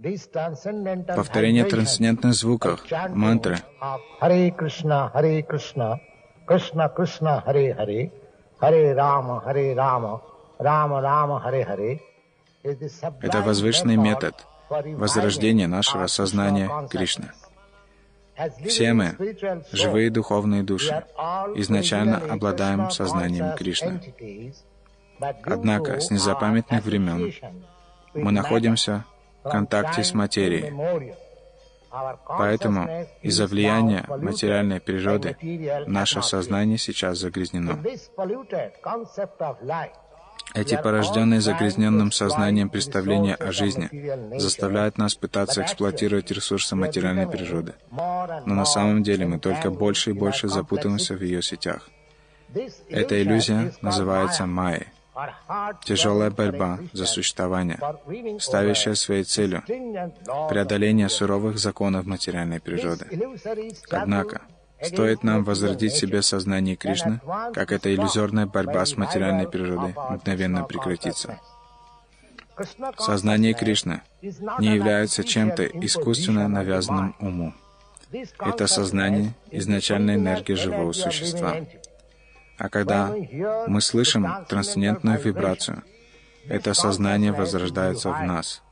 Повторение трансцендентных звуков, мантры, Харе Кришна, Харе Кришна, Кришна Кришна, Харе Харе, Харе Рама, Харе Рама, Рама Рама, Харе Харе. это возвышенный метод возрождения нашего сознания Кришны. Все мы, живые духовные души, изначально обладаем сознанием Кришны. Однако с незапамятных времен мы находимся контакте с материей. Поэтому из-за влияния материальной природы наше сознание сейчас загрязнено. Эти порожденные загрязненным сознанием представления о жизни заставляют нас пытаться эксплуатировать ресурсы материальной природы. Но на самом деле мы только больше и больше запутываемся в ее сетях. Эта иллюзия называется майей. Тяжелая борьба за существование, ставящая своей целью преодоление суровых законов материальной природы. Однако, Стоит нам возродить себе сознание Кришны, как эта иллюзорная борьба с материальной природой мгновенно прекратится. Сознание Кришны не является чем-то искусственно навязанным уму. Это сознание — изначальная энергия живого существа. А когда мы слышим трансцендентную вибрацию, это сознание возрождается в нас.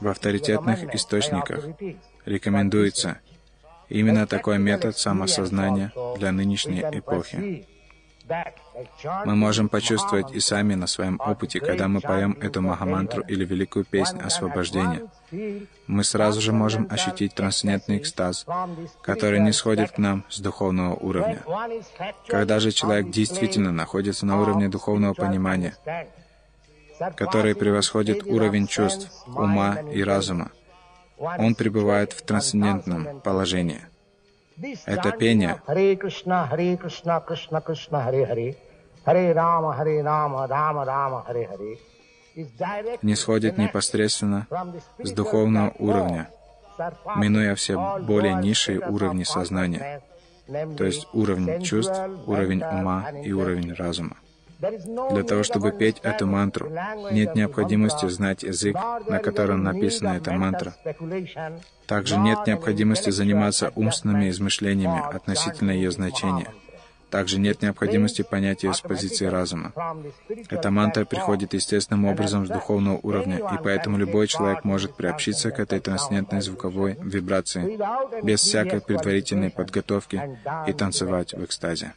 В авторитетных источниках рекомендуется именно такой метод самосознания для нынешней эпохи. Мы можем почувствовать и сами на своем опыте, когда мы поем эту махамантру или великую песнь освобождения. Мы сразу же можем ощутить трансцендентный экстаз, который не сходит к нам с духовного уровня. Когда же человек действительно находится на уровне духовного понимания, который превосходит уровень чувств, ума и разума, он пребывает в трансцендентном положении — это пение Харе Кришна, Харе Кришна, Кришна Кришна, Харе Харе, Не сходит непосредственно с духовного уровня, минуя все более низшие уровни сознания, то есть уровень чувств, уровень ума и уровень разума. Для того, чтобы петь эту мантру, нет необходимости знать язык, на котором написана эта мантра. Также нет необходимости заниматься умственными измышлениями относительно ее значения. Также нет необходимости понять ее с позиции разума. Эта мантра приходит естественным образом с духовного уровня, и поэтому любой человек может приобщиться к этой трансцендентной звуковой вибрации без всякой предварительной подготовки и танцевать в экстазе.